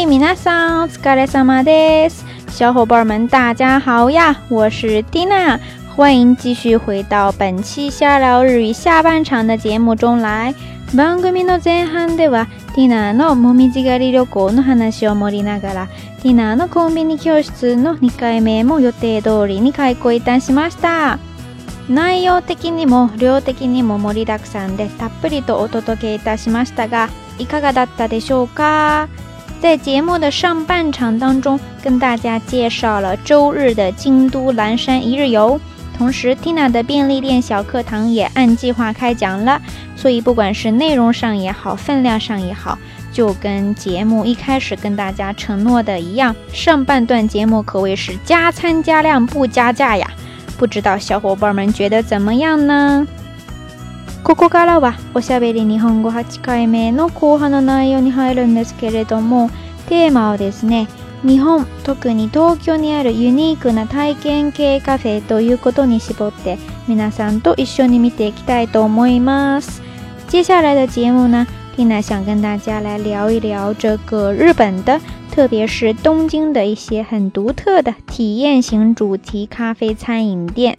嘿嘿，米娜桑，斯卡雷萨马德斯，小伙伴们大家好呀，我是蒂娜，欢迎继续回到本期瞎聊日语下半场的节目中来。番組の前半ではティナのもみじ狩り旅行の話を盛りながら、ティナのコンビニ教室の2回目も予定通りに開講いたしました。内容的にも量的にも盛りだくさんでたっぷりとお届けいたしましたが、いかがだったでしょうか？在节目的上半场当中，跟大家介绍了周日的京都岚山一日游，同时 Tina 的便利店小课堂也按计划开讲了。所以不管是内容上也好，分量上也好，就跟节目一开始跟大家承诺的一样，上半段节目可谓是加餐加量不加价呀！不知道小伙伴们觉得怎么样呢？ここからはおしゃべり日本語8回目の後半の内容に入るんですけれども、テーマはですね、日本、特に東京にあるユニークな体験系カフェということに絞って皆さんと一緒に見ていきたいと思います。接下来的节目呢，Tina 想跟大家来聊一聊这个日本的，特别是东京的一些很独特的体验型主题咖啡餐饮店。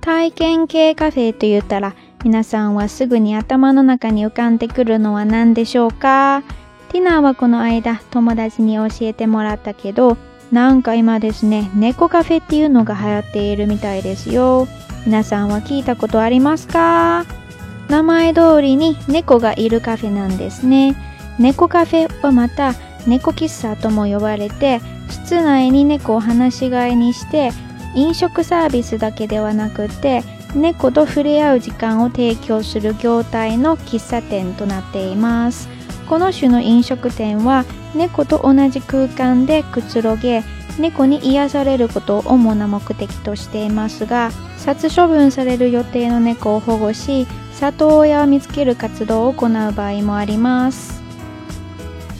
体験系カフェと言ったら皆さんはすぐに頭の中に浮かんでくるのは何でしょうか？ティナはこの間友達に教えてもらったけどなんか今ですね猫カフェっていうのが流行っているみたいですよ。皆さんは聞いたことありますか？名前通りに猫がいるカフェなんですね。猫カフェはまた猫喫茶とも呼ばれて室内に猫を放し飼いにして飲食サービスだけではなくて猫と触れ合う時間を提供する業態の喫茶店となっています。この種の飲食店は猫と同じ空間でくつろげ猫に癒されることを主な目的としていますが殺処分される予定の猫を保護し里親を見つける活動を行う場合もあります。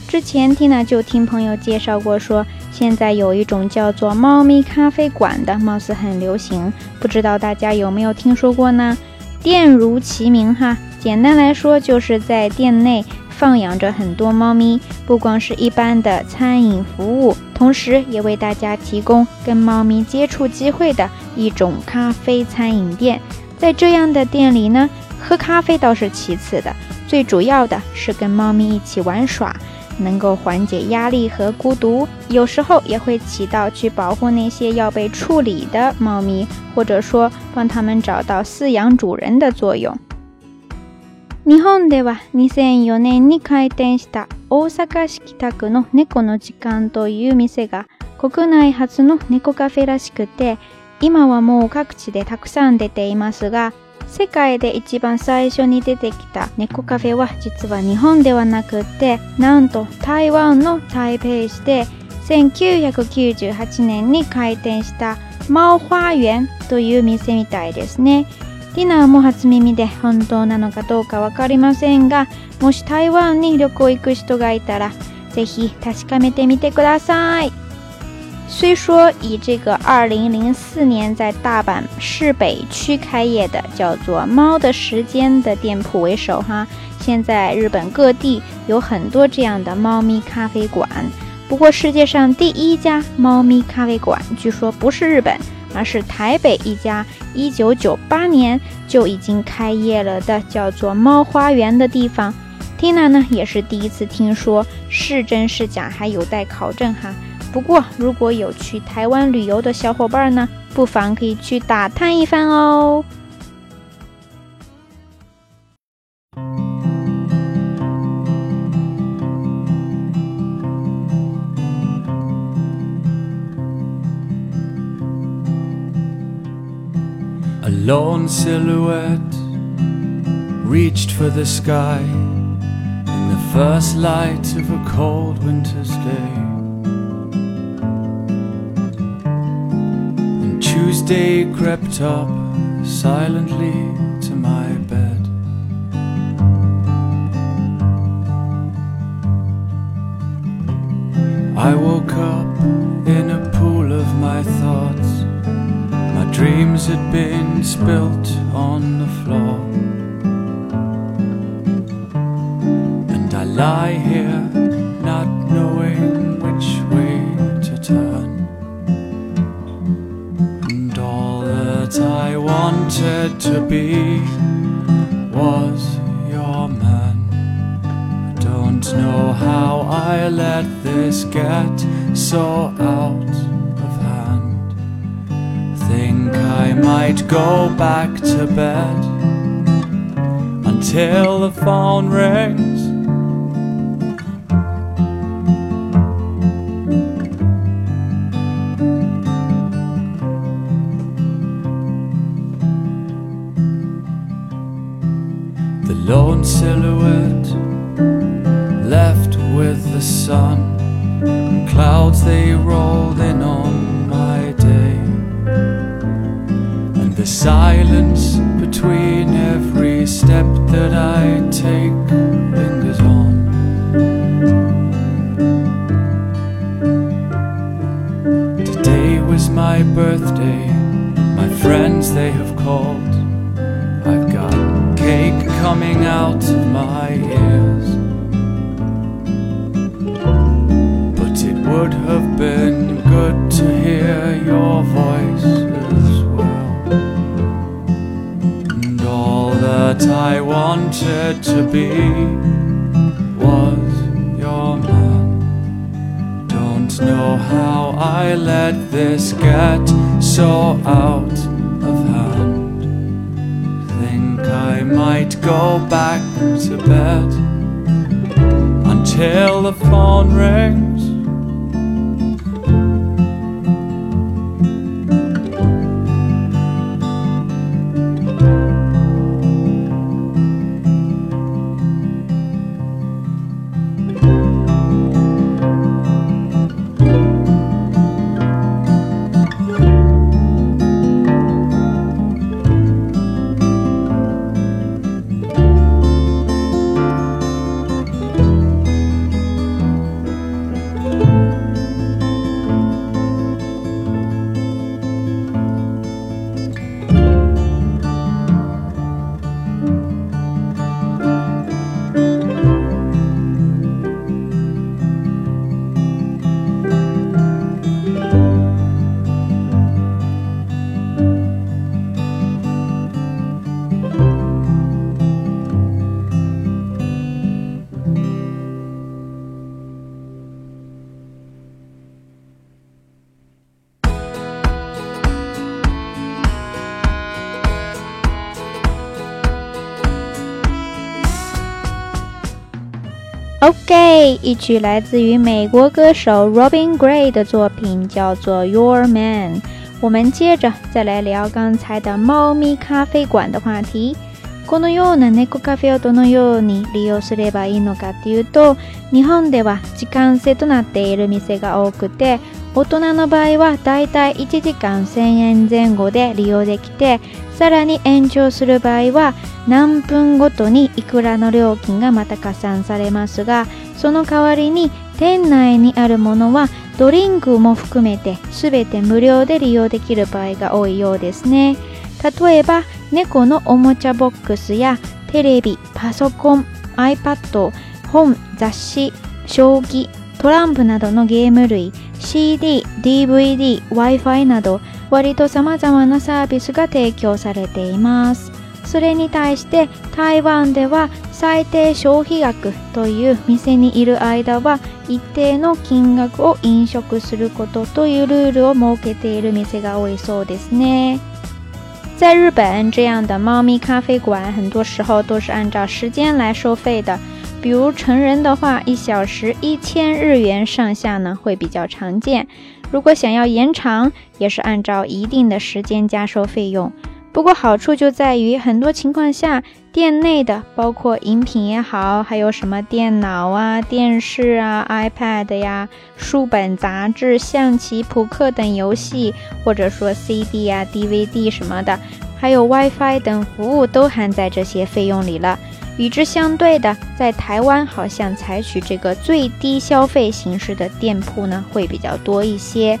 之前 Tina 就听朋友介绍过说现在有一种叫做“猫咪咖啡馆”的，貌似很流行，不知道大家有没有听说过呢？店如其名哈，简单来说就是在店内放养着很多猫咪，不光是一般的餐饮服务，同时也为大家提供跟猫咪接触机会的一种咖啡餐饮店。在这样的店里呢，喝咖啡倒是其次的，最主要的是跟猫咪一起玩耍。能够缓解压力和孤独，有时候也会起到去保护那些要被处理的猫咪，或者说帮他们找到饲养主人的作用。日本では2004年に開店した大阪市北区の猫の時間という店が国内初の猫カフェらしくて、今はもう各地でたくさん出ていますが、 世界で一番最初に出てきた猫カフェは実は日本ではなくってなんと台湾の台北市で1998年に開店した猫花園という店みたいですね。ディナーも初耳で本当なのかどうかわかりませんが、もし台湾に旅行行く人がいたら、ぜひ確かめてみてください。虽说以这个二零零四年在大阪市北区开业的叫做“猫的时间”的店铺为首哈，现在日本各地有很多这样的猫咪咖啡馆。不过世界上第一家猫咪咖啡馆据说不是日本，而是台北一家一九九八年就已经开业了的叫做猫花园的地方。Tina 呢也是第一次听说，是真是假还有待考证哈。不过如果有去台湾旅游的小伙伴呢，不妨可以去打探一番哦。A lone silhouette reached for the sky in the first light of a cold winter's day. Tuesday crept up silently to my bed. I woke up in a pool of my thoughts. My dreams had been spilt on the floor. And I lie here to be was your man. I don't know how I let this get so out of hand. Think I might go back to bed until the phone rings. The lone silhouette left with the sun. And clouds they rolled in on my day. And the silence between every step that I take lingers on. Today was my birthday. My friends they have called. Coming out of my ears. But it would have been good to hear your voice as well. And all that I wanted to be was your man. Don't know how I let this get so out might go back to bed until the phone rings. OK，一曲来自于美国歌手 Robin Gray 的作品，叫做《Your Man》。我们接着再来聊刚才的猫咪咖啡馆的话题。このような猫カフェをどのように利用すればいいのかというと、日本では時間制となっている店が多くて、大人の場合はだいたい1時間1000円前後で利用できて、さらに延長する場合は何分ごとにいくらの料金がまた加算されますが、その代わりに店内にあるものはドリンクも含めて全て無料で利用できる場合が多いようですね。例えば猫のおもちゃボックスやテレビ、パソコン、iPad、本、雑誌、将棋、トランプなどのゲーム類、CD、DVD、Wi-Fi など割と様々なサービスが提供されています。それに対して台湾では最低消費額という店にいる間は一定の金額を飲食することというルールを設けている店が多いそうですね。在日本，这样的猫咪咖啡馆很多时候都是按照时间来收费的。比如成人的话，一小时一千日元上下呢，会比较常见。如果想要延长，也是按照一定的时间加收费用。不过好处就在于，很多情况下，店内的包括饮品也好，还有什么电脑啊、电视啊、iPad 呀、书本、杂志、象棋、扑克等游戏，或者说 CD 啊、DVD 什么的，还有 WiFi 等服务都含在这些费用里了。与之相对的，在台湾好像采取这个最低消费形式的店铺呢，会比较多一些。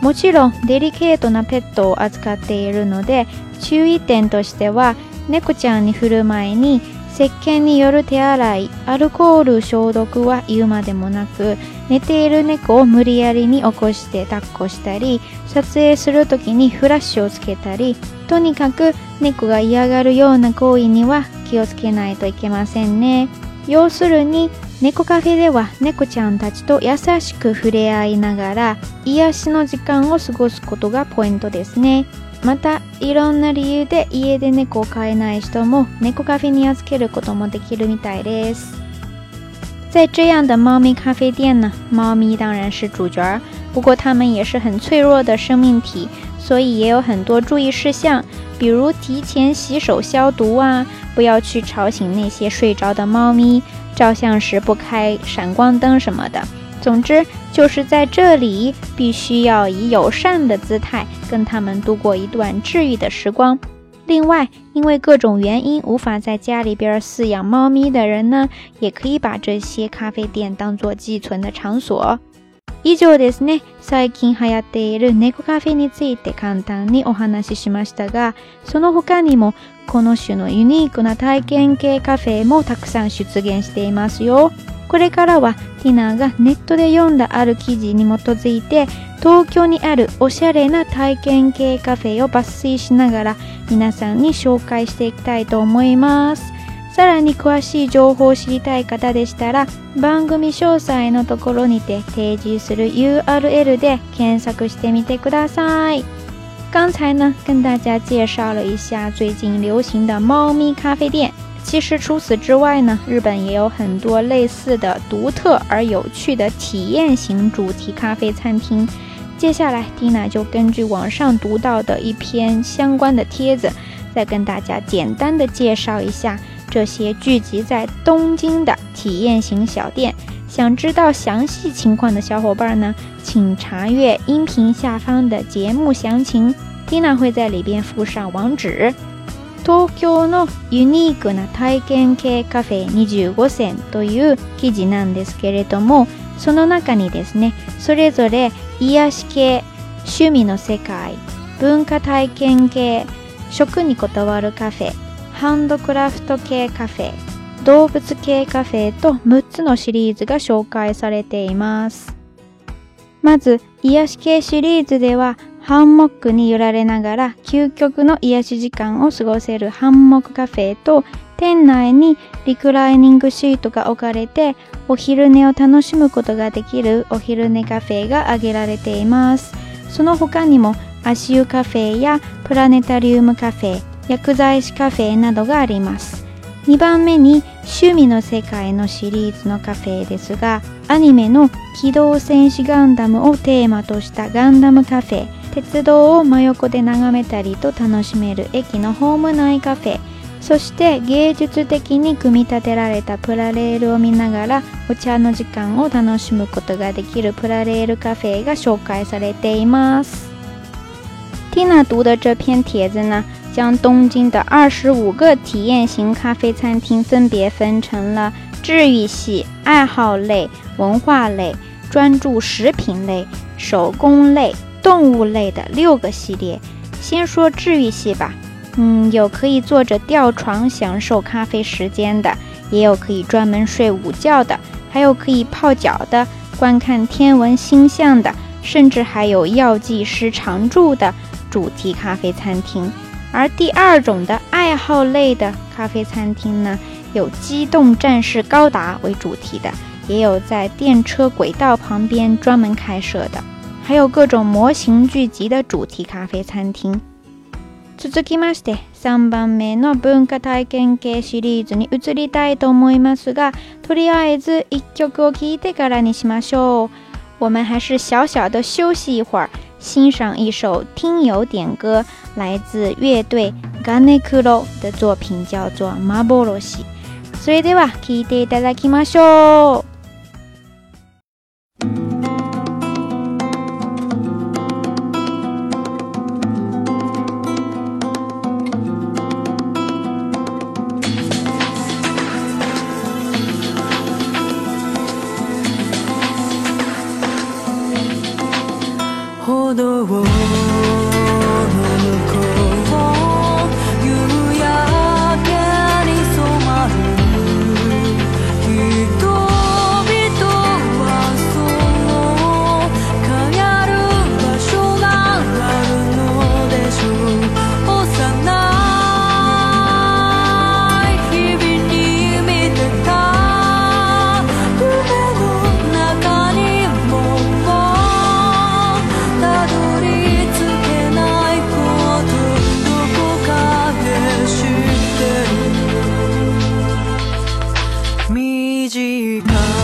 もちろんデリケートなペットを扱っているので注意点としては猫ちゃんに振る前に石鹸による手洗いアルコール消毒は言うまでもなく寝ている猫を無理やりに起こして抱っこしたり撮影する時にフラッシュをつけたりとにかく猫が嫌がるような行為には気をつけないといけませんね。要するに猫カフェでは猫ちゃんたちと優しく触れ合いながら癒しの時間を過ごすことがポイントですね。またいろんな理由で家で猫を飼えない人も猫カフェに預けることもできるみたいです。在这样的猫咪咖啡店呢，猫咪当然是主角儿，不过它们也是很脆弱的生命体，所以也有很多注意事项，比如提前洗手消毒啊，不要去吵醒那些睡着的猫咪，照相时不开闪光灯什么的。总之，就是在这里必须要以友善的姿态跟它们度过一段治愈的时光。另外，因为各种原因无法在家里边饲养猫咪的人呢，也可以把这些咖啡店当做寄存的场所。以上ですね。最近流行っている猫カフェについて簡単にお話ししましたが、その他にも この種のユニークな体験系カフェもたくさん出現していますよ。これからはティナがネットで読んだある記事に基づいて東京にあるおしゃれな体験系カフェを抜粋しながら皆さんに紹介していきたいと思います。さらに詳しい情報を知りたい方でしたら番組詳細のところにて提示する URL で検索してみてください。刚才呢，跟大家介绍了一下最近流行的猫咪咖啡店。其实除此之外呢，日本也有很多类似的独特而有趣的体验型主题咖啡餐厅。接下来蒂娜就根据网上读到的一篇相关的帖子，再跟大家简单的介绍一下这些聚集在东京的体验型小店。想知道详细情况的小伙伴呢，请查阅音频下方的节目详情，Tina 会在里边附上网址。東京のユニークな体験系カフェ25選という記事なんですけれどもその中にですねそれぞれ癒し系趣味の世界文化体験系食にこだわるカフェハンドクラフト系カフェ動物系カフェと6つのシリーズが紹介されています。まず癒し系シリーズではハンモックに揺られながら究極の癒し時間を過ごせるハンモックカフェと店内にリクライニングシートが置かれてお昼寝を楽しむことができるお昼寝カフェが挙げられています。その他にも足湯カフェやプラネタリウムカフェ薬剤師カフェなどがあります。2番目に趣味の世界のシリーズのカフェですがアニメの機動戦士ガンダムをテーマとしたガンダムカフェ鉄道を真横で眺めたりと楽しめる駅のホーム内カフェそして芸術的に組み立てられたプラレールを見ながらお茶の時間を楽しむことができるプラレールカフェが紹介されています。Tina 读的这篇帖子呢，将东京的二十五个体验型咖啡餐厅分别分成了治愈系、爱好类、文化类、专注食品类、手工类。动物类的六个系列，先说治愈系吧。嗯，有可以坐着吊床享受咖啡时间的，也有可以专门睡午觉的，还有可以泡脚的、观看天文星象的，甚至还有药剂师常驻的，主题咖啡餐厅。而第二种的爱好类的咖啡餐厅呢，有机动战士高达为主题的，也有在电车轨道旁边专门开设的，还有各种模型聚集的主题咖啡餐厅。続きまして3番目の文化体験系シリーズに移りたいと思いますが、とりあえず一曲を聴いてからにしましょう。我们还是小小的休息一会儿。 欣赏一首听友点歌，来自乐队 Ganekuro 的作品，叫做《Maboroshi》。それでは聴いていただきましょう。 几个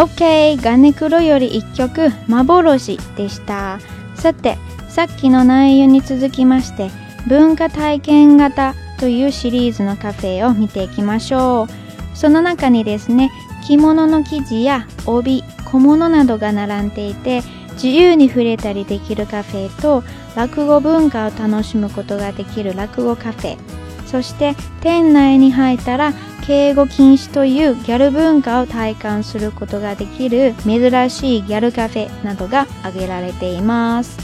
OK ガネクロより1曲「幻」でした。さてさっきの内容に続きまして文化体験型というシリーズのカフェを見ていきましょう。その中にですね着物の生地や帯小物などが並んでいて自由に触れたりできるカフェと落語文化を楽しむことができる落語カフェ。そして店内に入ったら敬語禁止というギャル文化を体感することができる珍しいギャルカフェなどが挙げられています。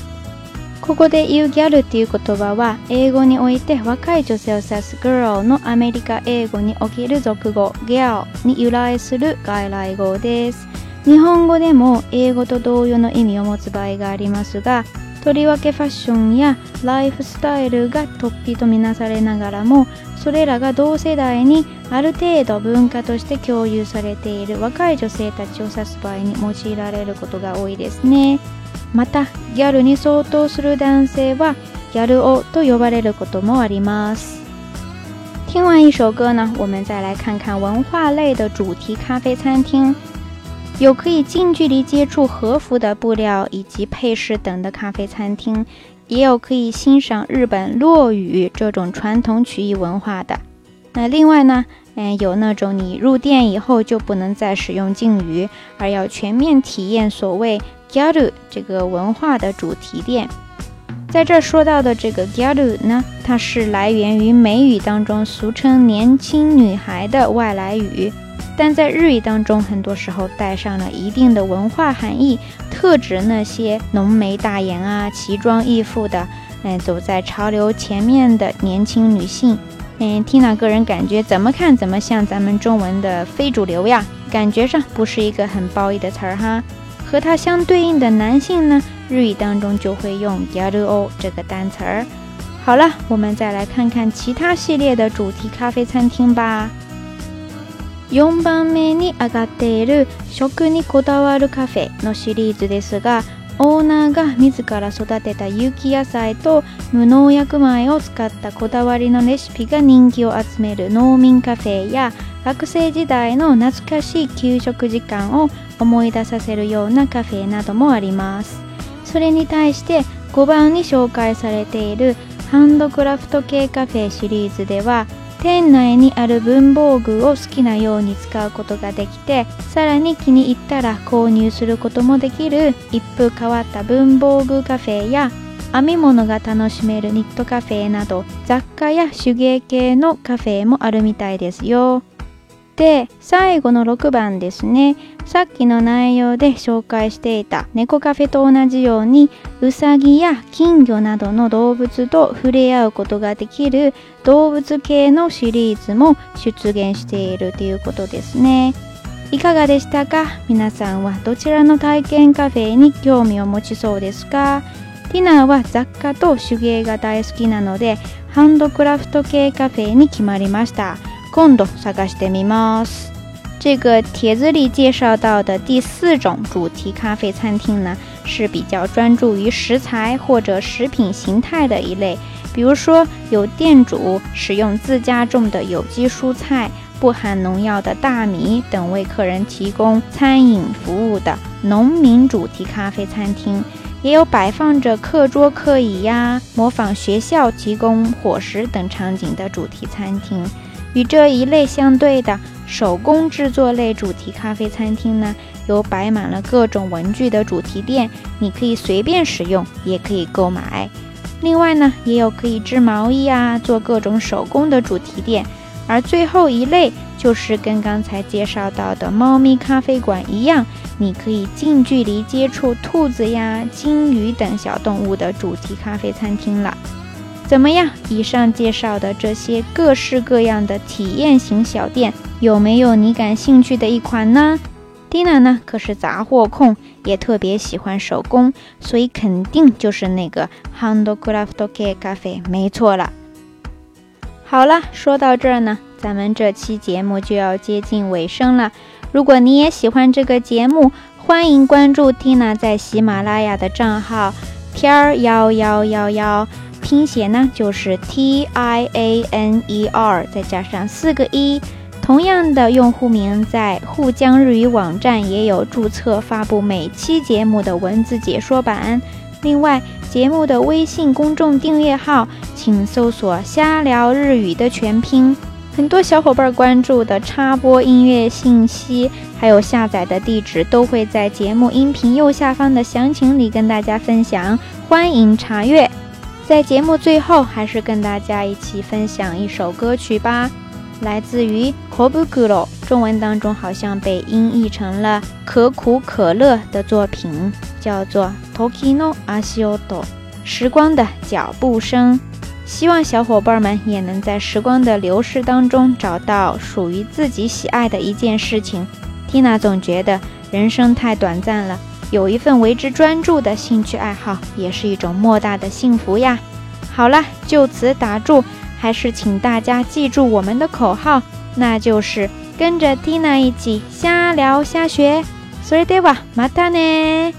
ここで言うギャルっていう言葉は英語において若い女性を指す girl のアメリカ英語における俗語 girl に由来する外来語です。日本語でも英語と同様の意味を持つ場合がありますがとりわけファッションやライフスタイルが突飛とみなされながらもそれらが同世代にある程度文化として共有されている若い女性たちを指す場合に用いられることが多いですねまたギャルに相当する男性はギャル男と呼ばれることもあります听完一首歌呢，我们再来看看文化类的主题咖啡餐厅。有可以近距离接触和服的布料以及配饰等的咖啡餐厅，也有可以欣赏日本落语这种传统曲艺文化的。那另外呢，嗯，有那种你入店以后就不能再使用敬语，而要全面体验所谓 g a r u 这个文化的主题店。在这说到的这个 g a r u 呢，它是来源于美语当中俗称年轻女孩的外来语。但在日语当中，很多时候带上了一定的文化含义，特指那些浓眉大眼啊、奇装异服的，嗯，走在潮流前面的年轻女性。嗯，Tina 个人感觉怎么看怎么像咱们中文的非主流呀，感觉上不是一个很褒义的词儿哈。和它相对应的男性呢，日语当中就会用 yaruo 这个单词儿。好了，我们再来看看其他系列的主题咖啡餐厅吧。4番目に上がっている食にこだわるカフェのシリーズですがオーナーが自ら育てた有機野菜と無農薬米を使ったこだわりのレシピが人気を集める農民カフェや学生時代の懐かしい給食時間を思い出させるようなカフェなどもあります。それに対して5番に紹介されているハンドクラフト系カフェシリーズでは店内にある文房具を好きなように使うことができてさらに気に入ったら購入することもできる一風変わった文房具カフェや編み物が楽しめるニットカフェなど雑貨や手芸系のカフェもあるみたいですよ。で最後の6番ですね。さっきの内容で紹介していた猫カフェと同じようにウサギや金魚などの動物と触れ合うことができる動物系のシリーズも出現しているということですね。いかがでしたか？皆さんはどちらの体験カフェに興味を持ちそうですか？ティナは雑貨と手芸が大好きなのでハンドクラフト系カフェに決まりました。今度探してみます。这个帖子里介绍到的第四种主题咖啡餐厅呢，是比较专注于食材或者食品形态的一类，比如说有店主使用自家种的有机蔬菜、不含农药的大米等为客人提供餐饮服务的农民主题咖啡餐厅，也有摆放着课桌课椅呀，模仿学校提供伙食等场景的主题餐厅。 与这一类相对的手工制作类主题咖啡餐厅呢，有摆满了各种文具的主题店，你可以随便使用，也可以购买。另外呢，也有可以织毛衣啊、做各种手工的主题店。而最后一类就是跟刚才介绍到的猫咪咖啡馆一样，你可以近距离接触兔子呀、金鱼等小动物的主题咖啡餐厅了。怎么样？以上介绍的这些各式各样的体验型小店，有没有你感兴趣的一款呢？Tina 呢可是杂货控，也特别喜欢手工，所以肯定就是那个 Handcraft Cafe 没错了。好了，说到这儿呢，咱们这期节目就要接近尾声了。如果你也喜欢这个节目，欢迎关注 Tina 在喜马拉雅的账号天儿幺幺幺幺。拼写呢就是 T I A N E R，再加上四个一。同样的用户名在沪江日语网站也有注册发布每期节目的文字解说版。另外，节目的微信公众订阅号请搜索“瞎聊日语”的全拼。很多小伙伴关注的插播音乐信息，还有下载的地址，都会在节目音频右下方的详情里跟大家分享，欢迎查阅。在节目最后，还是跟大家一起分享一首歌曲吧，来自于 Kobukuro，中文当中好像被音译成了可苦可乐的作品，叫做 Tokino Asioto 时光的脚步声。希望小伙伴们也能在时光的流逝当中找到属于自己喜爱的一件事情。Tina 总觉得人生太短暂了，有一份为之专注的兴趣爱好也是一种莫大的幸福呀。好了，就此打住，还是请大家记住我们的口号，那就是跟着 Tina 一起瞎聊瞎学。それではまたね。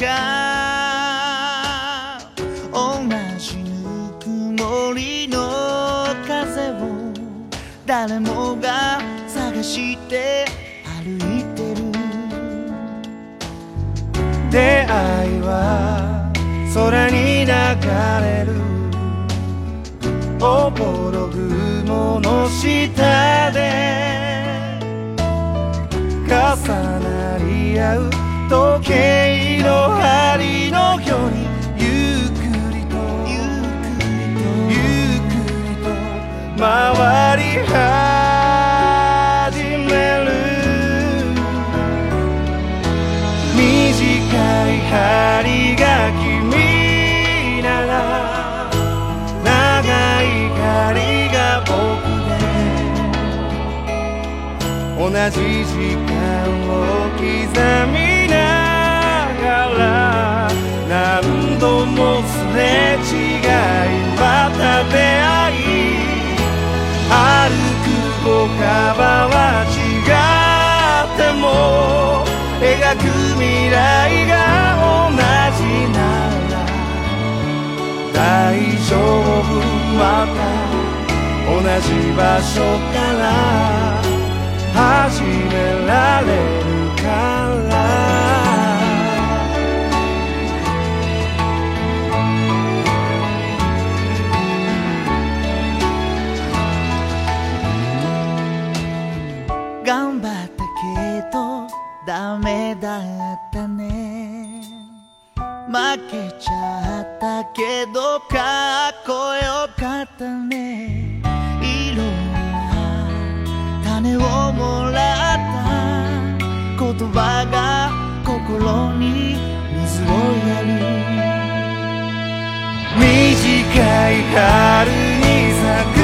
が同じぬくもりの風を誰もが探して歩いてる。出会いは空に流れる。おぼろ雲の下で。重なり合う時計の針のようにゆっくりとゆっくりとゆっくりと回り始める。短い針が君なら長い針が僕で同じ時間を刻み場所から始められるから。頑張ったけどダメだったね。負けちゃったけど言葉が心に水をやる。短い春に咲く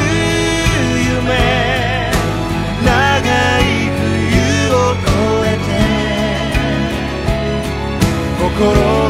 夢。長い冬を越えて。心